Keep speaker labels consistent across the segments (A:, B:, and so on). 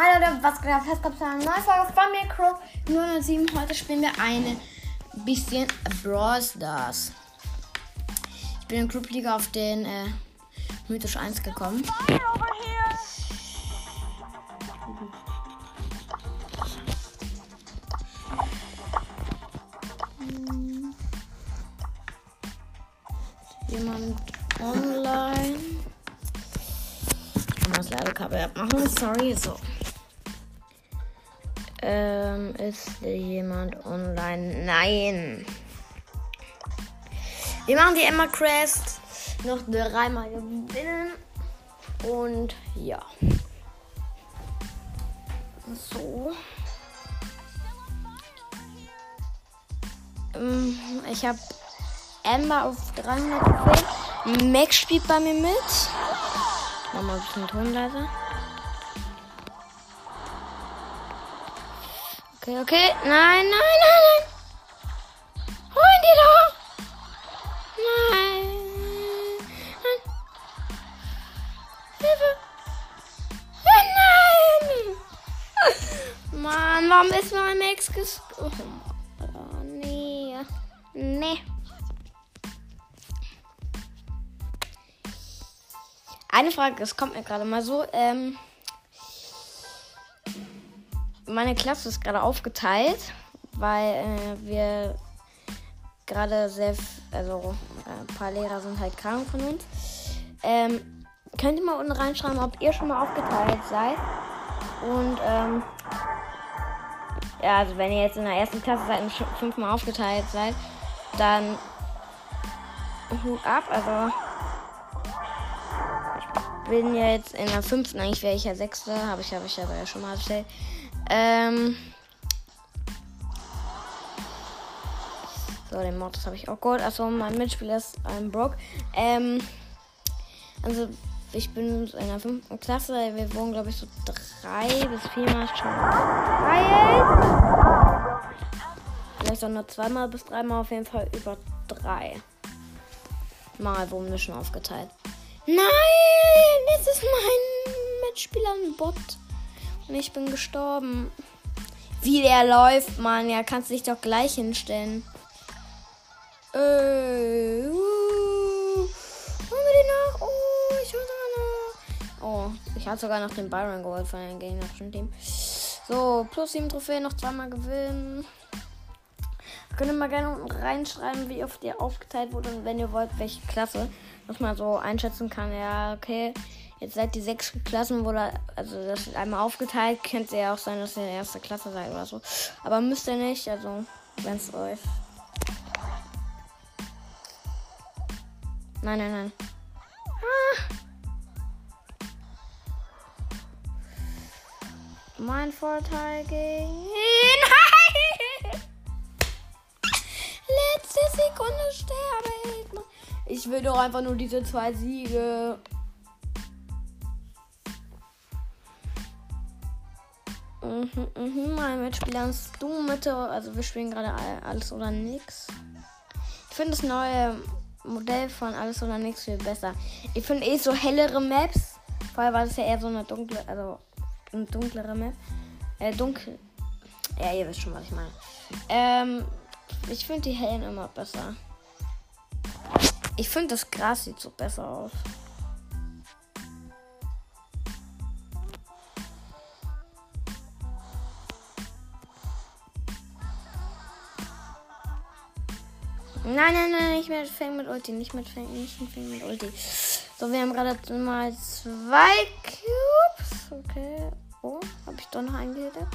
A: Hi Leute, was geht ab? Jetzt kommt eine neue Folge von mir, Crow 007. Heute spielen wir eine bisschen Brawl Stars. Ich bin in Group League auf den äh, Mythisch 1 gekommen. Jemand online. Ich muss das Ladekabel abmachen. Sorry, so. Ähm, ist jemand online? Nein. Wir machen die Emma Crest noch dreimal gewinnen. Und ja. So. Ähm, Ich habe Emma auf 300 Trophäen. Max spielt bei mir mit. Mach mal ein bisschen Ton leiser. Okay, okay. Nein, nein, nein, nein. Holen die doch. Nein. Nein. Hilfe. Nein. Mann, warum ist mein Max ges... Oh, nee. Nee. Eine Frage, es kommt mir gerade mal so. Ähm, meine Klasse ist gerade aufgeteilt, weil äh, wir gerade sehr, also ein paar Lehrer sind halt krank von uns. Ähm, könnt ihr mal unten reinschreiben, ob ihr schon mal aufgeteilt seid? Und ähm, ja, also wenn ihr jetzt in der ersten Klasse seid und fünfmal aufgeteilt seid, dann Hut ab. Also ich bin jetzt in der fünften, eigentlich wäre ich ja sechste, habe ich, habe ich aber ja schon mal erzählt. Ähm. So, den Modus habe ich auch geholt. Achso, mein Mitspieler ist ein Brock. Ähm. Also, ich bin in der fünften Klasse. Wir wohnen, glaube ich, so drei bis viermal schon. Drei. Vielleicht auch nur zweimal bis dreimal, auf jeden Fall über drei. Mal wurden wir schon aufgeteilt. Nein, jetzt ist mein Mitspieler ein Bot. Und ich bin gestorben. Wie der läuft, Mann. Ja, kannst dich doch gleich hinstellen. Äh, uh, holen wir den nach? Oh, ich hol sogar noch. Oh, ich hatte sogar noch den Byron geholt von dem gegnerischen Team. So, plus 7 Trophäen, noch zweimal gewinnen. Könnt ihr mal gerne unten reinschreiben, wie oft ihr aufgeteilt wurde und wenn ihr wollt, welche Klasse. Dass man so einschätzen kann, ja, okay, jetzt seid ihr sechs Klassen, wurde, also das ist einmal aufgeteilt. Könnte ja auch sein, dass ihr in der ersten Klasse seid oder so. Aber müsst ihr nicht, also wenn es euch. Nein, nein, nein. Ah. Mein Vorteil gegen. Nein! Letzte Sekunde sterbe ich. Ich will doch einfach nur diese zwei Siege. Mhm, mhm, mein Mitspieler ist du Mitte. Also wir spielen gerade all- alles oder nix. Ich finde das neue Modell von alles oder nix viel besser. Ich finde eh so hellere Maps. Vorher war das ja eher so eine dunkle, also eine dunklere Map. Äh, dunkel. Ja, ihr wisst schon, was ich meine. Ähm, ich finde die hellen immer besser. Ich finde das Gras sieht so besser aus. Nein, nein, nein, nicht mit Fang mit Ulti, nicht mit Fang, nicht mit Fang mit Ulti. So, wir haben gerade mal zwei Cubes. Okay. Oh, habe ich doch noch eingehittet?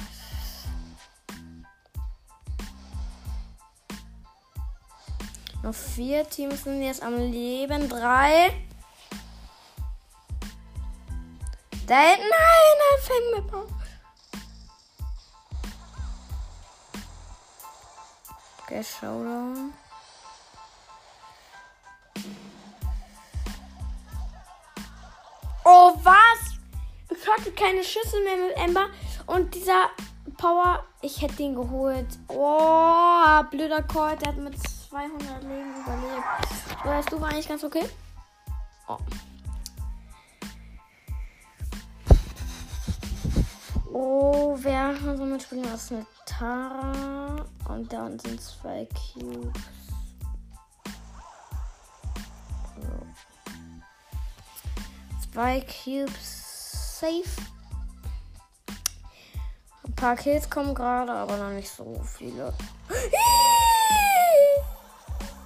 A: Noch vier Teams sind jetzt am Leben. Drei. Da hinten, nein, nein, Fang mit Bauch. Okay, Showdown. Hatte keine Schüssel mehr mit Ember. Und dieser Power, ich hätte den geholt. Oh, blöder Colt, der hat mit 200 Leben überlebt. Weißt du, war eigentlich ganz okay? Oh. Oh, wer kann so mitspielen? Das ist eine Tara. Und da unten sind zwei Cubes. So. Zwei Cubes safe. Ein paar Kills kommen gerade, aber noch nicht so viele.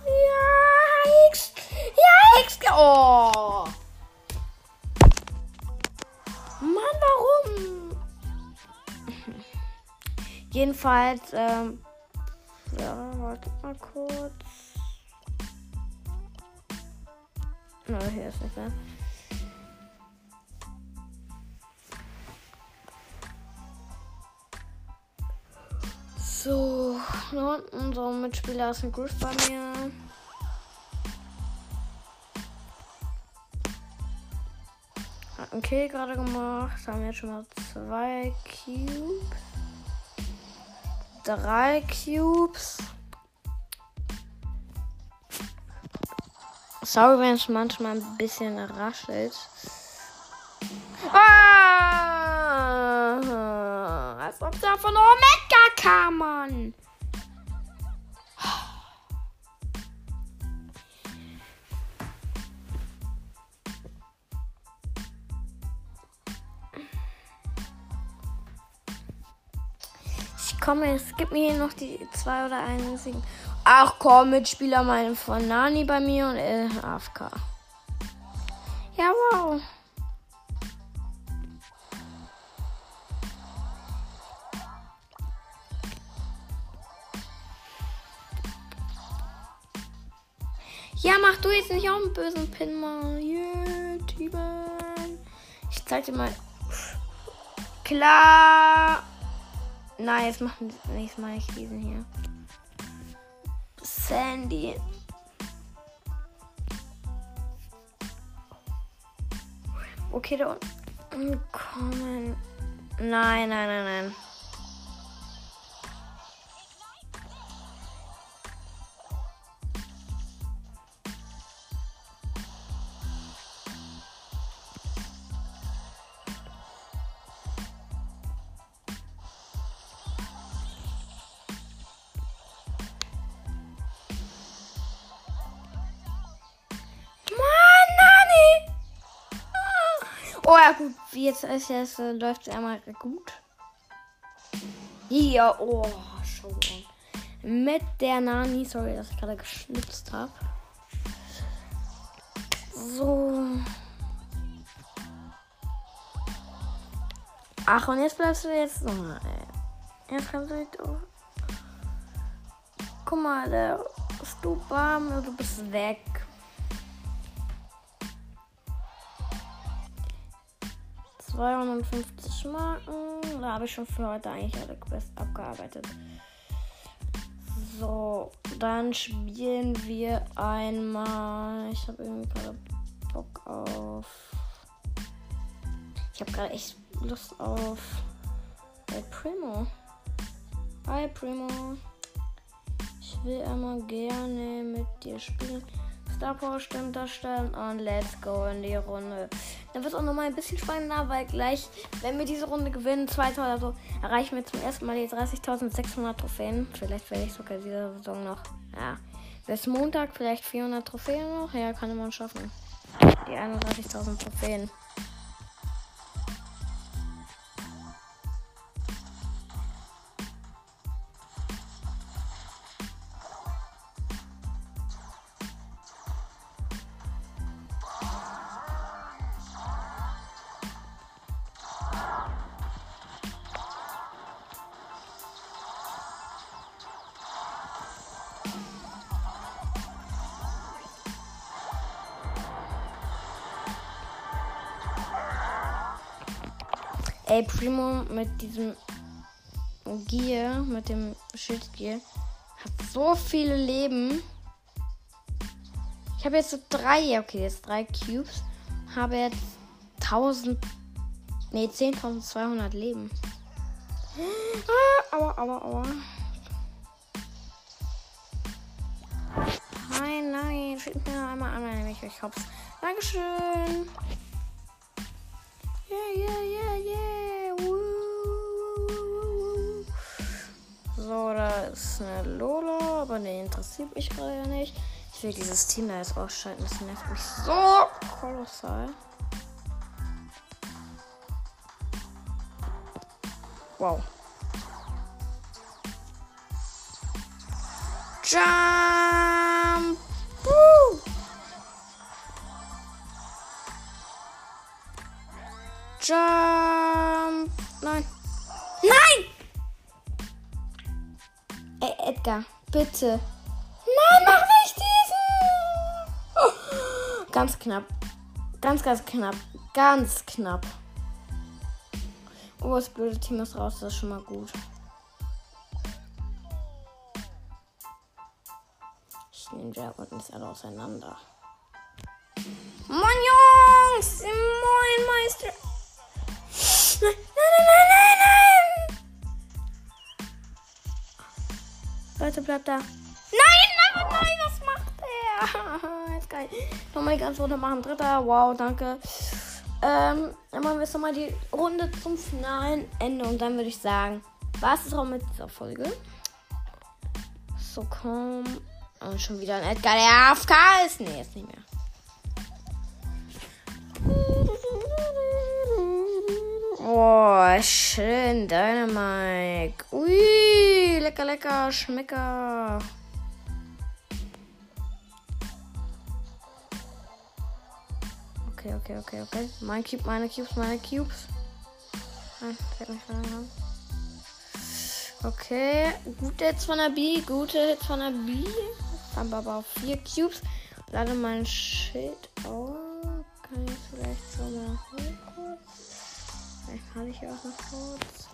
A: Ja, X. Ja, X. Oh. Mann, warum? Jedenfalls, ähm, ja, warte mal kurz. Na, hier ist nicht mehr. So, so ein Mitspieler ist ein Groove bei mir. Hat einen Kill gerade gemacht. Haben jetzt schon mal zwei Cubes. Drei Cubes. Sorry, wenn es manchmal ein bisschen raschelt. Ah, als ob da von Omega kam, Mann. Ich komme, es gibt mir hier noch die zwei oder einen Siegen. Ach komm, Mitspieler meine von Nani bei mir und äh, AFK. Ja, wow. Jetzt nicht auch einen bösen Pin. Yeah, Teamen. Ich zeig dir mal. Klar. Nein, jetzt machen nächstes Mal nicht diesen hier. Sandy. Okay, da unten kommen. Nein, nein, nein, nein. Oh ja, gut. Jetzt ist jetzt äh, läuft es einmal gut. Hier, oh, schau an. Mit der Nani. Sorry, dass ich gerade geschnipst habe. So. Ach, und jetzt bleibst du jetzt. Ey. Jetzt kannst du nicht. Oh. Guck mal, der Stubam, du bist weg. ...250 Marken. Da habe ich schon für heute eigentlich alle Quests abgearbeitet. So, dann spielen wir einmal... Ich habe irgendwie gerade Bock auf... Ich habe gerade echt Lust auf... El Primo. Hi Primo. Ich will einmal gerne mit dir spielen. Star Power Stimmt darstellen und let's go in die Runde. Dann wird es auch nochmal ein bisschen spannender, weil gleich, wenn wir diese Runde gewinnen, zweite oder so, erreichen wir zum ersten Mal die 30.600 Trophäen. Vielleicht werde ich sogar diese Saison noch, ja, bis Montag vielleicht 400 Trophäen noch. Ja, kann man schaffen. Die 31.000 Trophäen. Ey, Primo mit diesem Gear, mit dem Schildgear, hat so viele Leben. Ich habe jetzt so drei, okay, jetzt drei Cubes. Habe jetzt 1000, nee, 10.200 Leben. Ah, aua, aua, aua. Nein, nein, schickt mir noch einmal an, wenn ich euch hab's. Dankeschön. Yeah, yeah, yeah, yeah. Woo. woo, woo. So, da ist eine Lola, aber die interessiert mich gerade nicht. Ich will dieses Team da jetzt ausschalten, das nervt mich so kolossal. Wow. Ciao! Jump! Nein. Nein! Ey, Edgar, bitte. Nein, mach nicht diesen! Oh, ganz knapp. Ganz, ganz knapp. Ganz knapp. Oh, das blöde Team ist raus, das ist schon mal gut. Ich nehme Jack und ist alle auseinander. Nein, nein, nein, nein, nein! Leute, bleibt da. Nein, nein, nein, was macht er? Jetzt geil. Nochmal die ganze Runde machen. Dritter. Wow, danke. Ähm, dann machen wir jetzt nochmal die Runde zum finalen Ende und dann würde ich sagen, was ist auch mit dieser Folge? So, komm. Und schon wieder ein Edgar, der AFK ist. Nee, jetzt nicht mehr. Oh, schön, Dynamite. Ui, lecker, lecker, schmecker. Okay, okay, okay, okay. Mein Cube, meine Cubes, meine Cubes. Rein. Okay, gute Hits von der B, gute Hits von der B. Haben aber auch vier Cubes. Lade mein Schild auf. Kann ich vielleicht so kurz? Vielleicht kann ich auch noch kurz.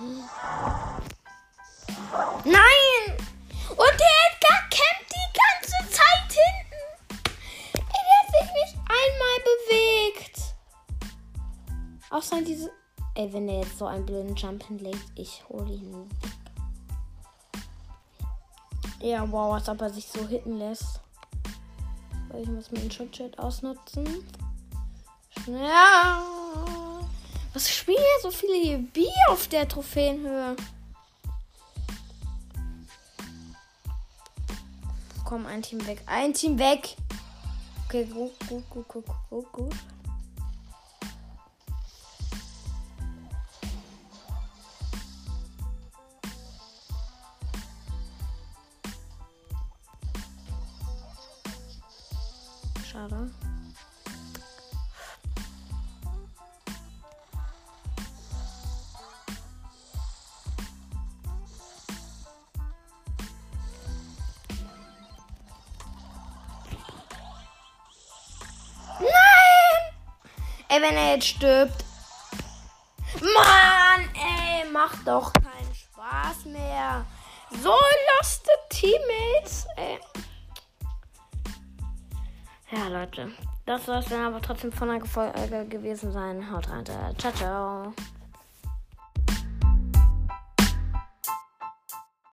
A: Nein! Außer diese. Ey, wenn der jetzt so einen blöden Jump hinlegt, ich hole ihn. Ja, wow, als ob er sich so hitten lässt. Ich muss meinen Schutzschild ausnutzen. Ja. Was spielen hier so viele Bier auf der Trophäenhöhe? Komm, ein Team weg. Ein Team weg. Okay, gut, gut, gut, gut, gut, gut. Schade. Ey, wenn er jetzt stirbt. Mann, ey, macht doch keinen Spaß mehr. So loste Teammates, ey. Ja, Leute. Das soll es dann aber trotzdem von der Folge gewesen sein. Haut rein. Ciao, ciao.